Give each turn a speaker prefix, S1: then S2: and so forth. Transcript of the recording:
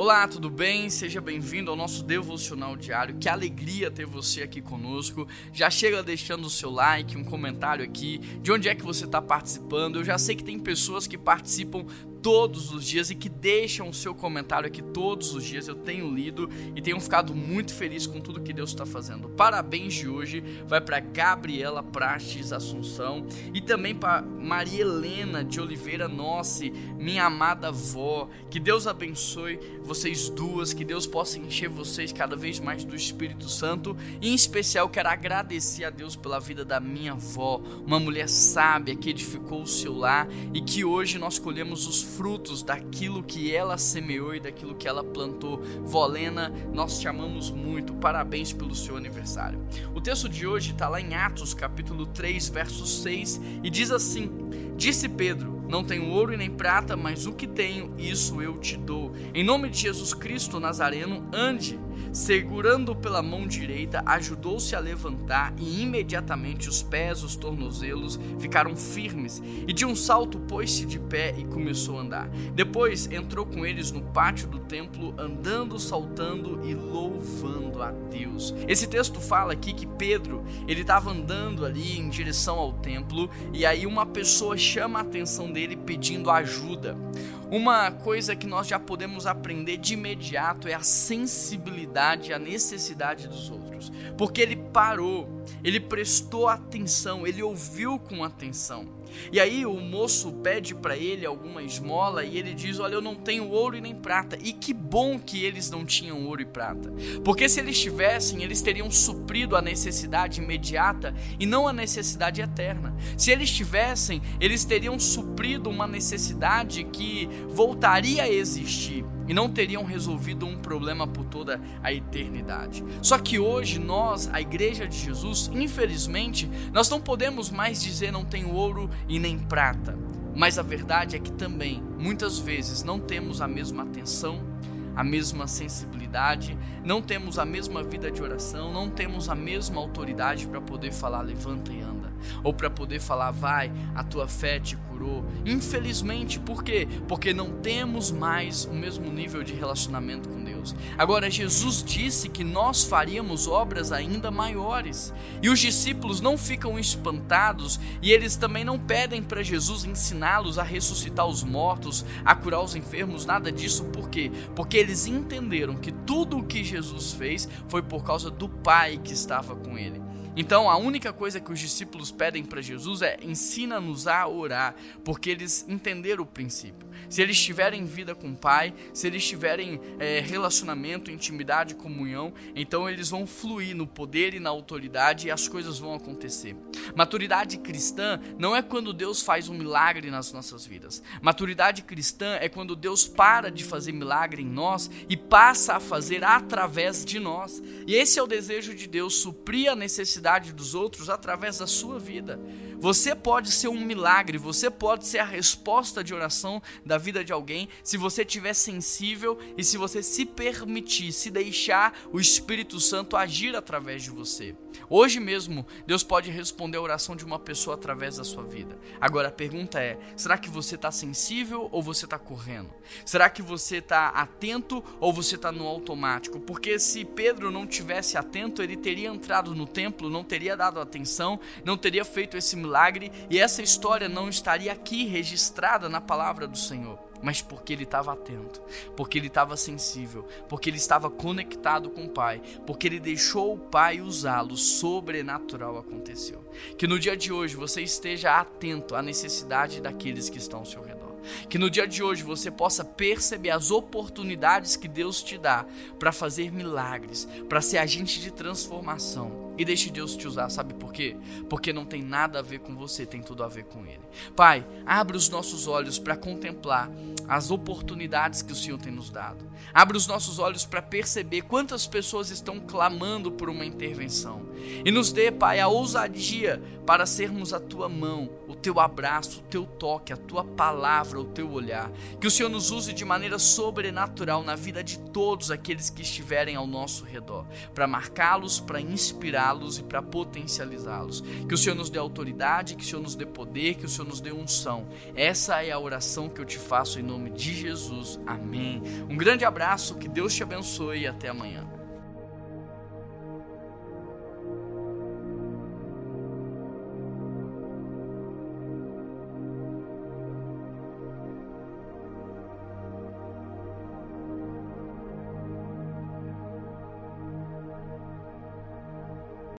S1: Olá, tudo bem? Seja bem-vindo ao nosso devocional diário. Que alegria ter você aqui conosco. Já chega deixando o seu like, um comentário aqui, de onde é que você está participando. Eu já sei que tem pessoas que participam todos os dias e que deixam o seu comentário aqui todos os dias. Eu tenho lido e tenho ficado muito feliz com tudo que Deus está fazendo. Parabéns de hoje vai para Gabriela Prates Assunção e também para Maria Helena de Oliveira Nossi, minha amada avó. Que Deus abençoe vocês duas, que Deus possa encher vocês cada vez mais do Espírito Santo. E em especial quero agradecer a Deus pela vida da minha avó, uma mulher sábia que edificou o seu lar e que hoje nós colhemos os frutos daquilo que ela semeou e daquilo que ela plantou. Volena, nós te amamos muito. Parabéns pelo seu aniversário. O texto de hoje está lá em Atos, capítulo 3, verso 6, e diz assim: Disse Pedro: Não tenho ouro e nem prata, mas o que tenho, isso eu te dou. Em nome de Jesus Cristo Nazareno, ande segurando pela mão direita, ajudou-se a levantar e imediatamente os pés, os tornozelos ficaram firmes, e de um salto pôs-se de pé e começou a andar. Depois entrou com eles no pátio do templo, andando, saltando e louvando a Deus. Esse texto fala aqui que Pedro, ele estava andando ali em direção ao templo, e aí uma pessoa chama a atenção dele pedindo ajuda. Uma coisa que nós já podemos aprender de imediato é a sensibilidade à necessidade dos outros, porque ele parou, ele prestou atenção, ele ouviu com atenção. E aí o moço pede para ele alguma esmola e ele diz: Olha, eu não tenho ouro e nem prata. E que bom que eles não tinham ouro e prata, porque se eles tivessem, eles teriam suprido a necessidade imediata e não a necessidade eterna. Se eles tivessem, eles teriam suprido uma necessidade que voltaria a existir e não teriam resolvido um problema por toda a eternidade. Só que hoje nós, a igreja de Jesus, infelizmente, nós não podemos mais dizer não tenho ouro e nem prata. Mas a verdade é que também, muitas vezes, não temos a mesma atenção, a mesma sensibilidade, não temos a mesma vida de oração, não temos a mesma autoridade para poder falar levanta e anda, ou para poder falar vai, a tua fé te curou. Infelizmente, por quê? Porque não temos mais o mesmo nível de relacionamento com Deus. Agora, Jesus disse que nós faríamos obras ainda maiores. E os discípulos não ficam espantados e eles também não pedem para Jesus ensiná-los a ressuscitar os mortos, a curar os enfermos, nada disso. Por quê? Porque eles entenderam que tudo o que Jesus fez foi por causa do Pai que estava com ele. Então, a única coisa que os discípulos pedem para Jesus é: ensina-nos a orar, porque eles entenderam o princípio. Se eles tiverem vida com o Pai, se eles tiverem é, relacionamento, intimidade, comunhão, então eles vão fluir no poder e na autoridade e as coisas vão acontecer. Maturidade cristã não é quando Deus faz um milagre nas nossas vidas. Maturidade cristã é quando Deus para de fazer milagre em nós e passa a fazer através de nós. E esse é o desejo de Deus, suprir a necessidade necessidade dos outros através da sua vida. Você pode ser um milagre, você pode ser a resposta de oração da vida de alguém se você estiver sensível e se você se permitir, se deixar o Espírito Santo agir através de você. Hoje mesmo, Deus pode responder a oração de uma pessoa através da sua vida. Agora a pergunta é: será que você está sensível ou você está correndo? Será que você está atento ou você está no automático? Porque se Pedro não tivesse atento, ele teria entrado no templo, não teria dado atenção, não teria feito esse milagre e essa história não estaria aqui registrada na palavra do Senhor mas porque ele estava atento, porque ele estava sensível, porque ele estava conectado com o Pai, porque ele deixou o Pai usá-lo, sobrenatural aconteceu. Que no dia de hoje você esteja atento à necessidade daqueles que estão ao seu redor. Que no dia de hoje você possa perceber as oportunidades que Deus te dá para fazer milagres, para ser agente de transformação e deixe Deus te usar, sabe por quê? Porque não tem nada a ver com você, tem tudo a ver com Ele. Pai, abre os nossos olhos para contemplar as oportunidades que o Senhor tem nos dado. Abre os nossos olhos para perceber quantas pessoas estão clamando por uma intervenção. E nos dê, Pai, a ousadia para sermos a tua mão, o teu abraço, o teu toque, a tua palavra, o teu olhar. Que o Senhor nos use de maneira sobrenatural na vida de todos aqueles que estiverem ao nosso redor, para marcá-los, para inspirar usá-los e para potencializá-los. Que o Senhor nos dê autoridade, que o Senhor nos dê poder, que o Senhor nos dê unção. Essa é a oração que eu te faço em nome de Jesus. Amém. Um grande abraço, que Deus te abençoe e até amanhã.